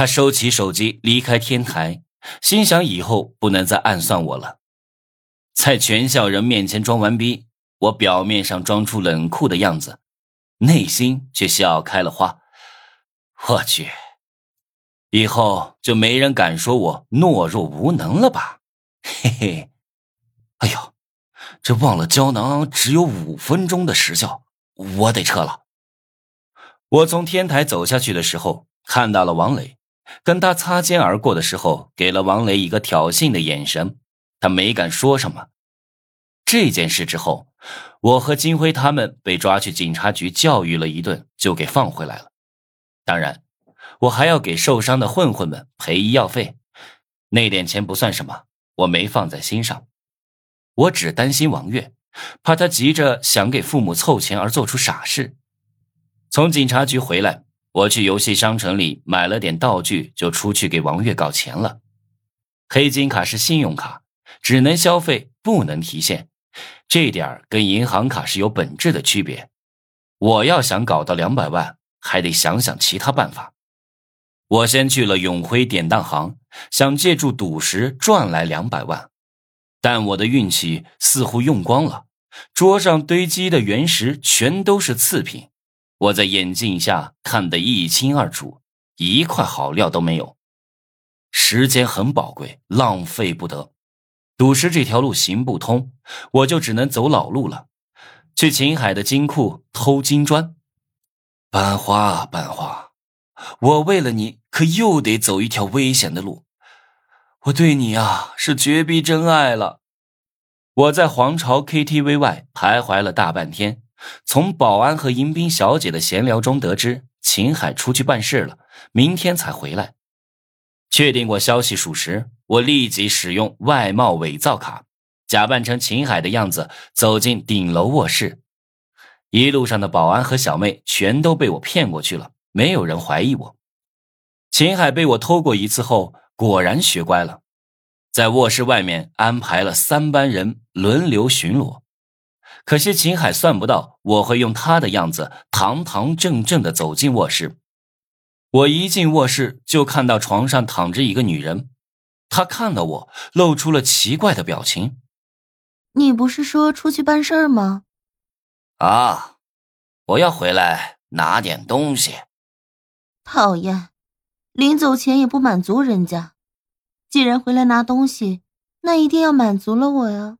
他收起手机，离开天台，心想以后不能再暗算我了。在全校人面前装完逼，我表面上装出冷酷的样子，内心却笑开了花。我去，以后就没人敢说我懦弱无能了吧？嘿嘿。哎呦，这忘了胶囊只有五分钟的时效，我得撤了。我从天台走下去的时候，看到了王磊，跟他擦肩而过的时候，给了王磊一个挑衅的眼神，他没敢说什么。这件事之后，我和金辉他们被抓去警察局教育了一顿，就给放回来了。当然，我还要给受伤的混混们赔医药费，那点钱不算什么，我没放在心上。我只担心王月，怕他急着想给父母凑钱而做出傻事。从警察局回来，我去游戏商城里买了点道具，就出去给王月搞钱了。黑金卡是信用卡，只能消费，不能提现，这点跟银行卡是有本质的区别。我要想搞到两百万，还得想想其他办法。我先去了永辉典当行，想借助赌石赚来两百万。但我的运气似乎用光了，桌上堆积的原石全都是次品，我在眼镜下看得一清二楚，一块好料都没有。时间很宝贵，浪费不得。赌石这条路行不通，我就只能走老路了，去秦海的金库偷金砖。班花，班花，我为了你可又得走一条危险的路。我对你啊是绝逼真爱了。我在皇朝 KTV 外徘徊了大半天，从保安和迎宾小姐的闲聊中得知秦海出去办事了，明天才回来。确定过消息属实，我立即使用外貌伪造卡，假扮成秦海的样子走进顶楼卧室。一路上的保安和小妹全都被我骗过去了，没有人怀疑我。秦海被我偷过一次后。果然学乖了，在卧室外面安排了三班人轮流巡逻。可惜秦海算不到我会用他的样子堂堂正正的走进卧室。我一进卧室就看到床上躺着一个女人，她看到我露出了奇怪的表情。你不是说出去办事儿吗？啊，我要回来拿点东西。讨厌。临走前也不满足人家，既然回来拿东西，那一定要满足了我呀。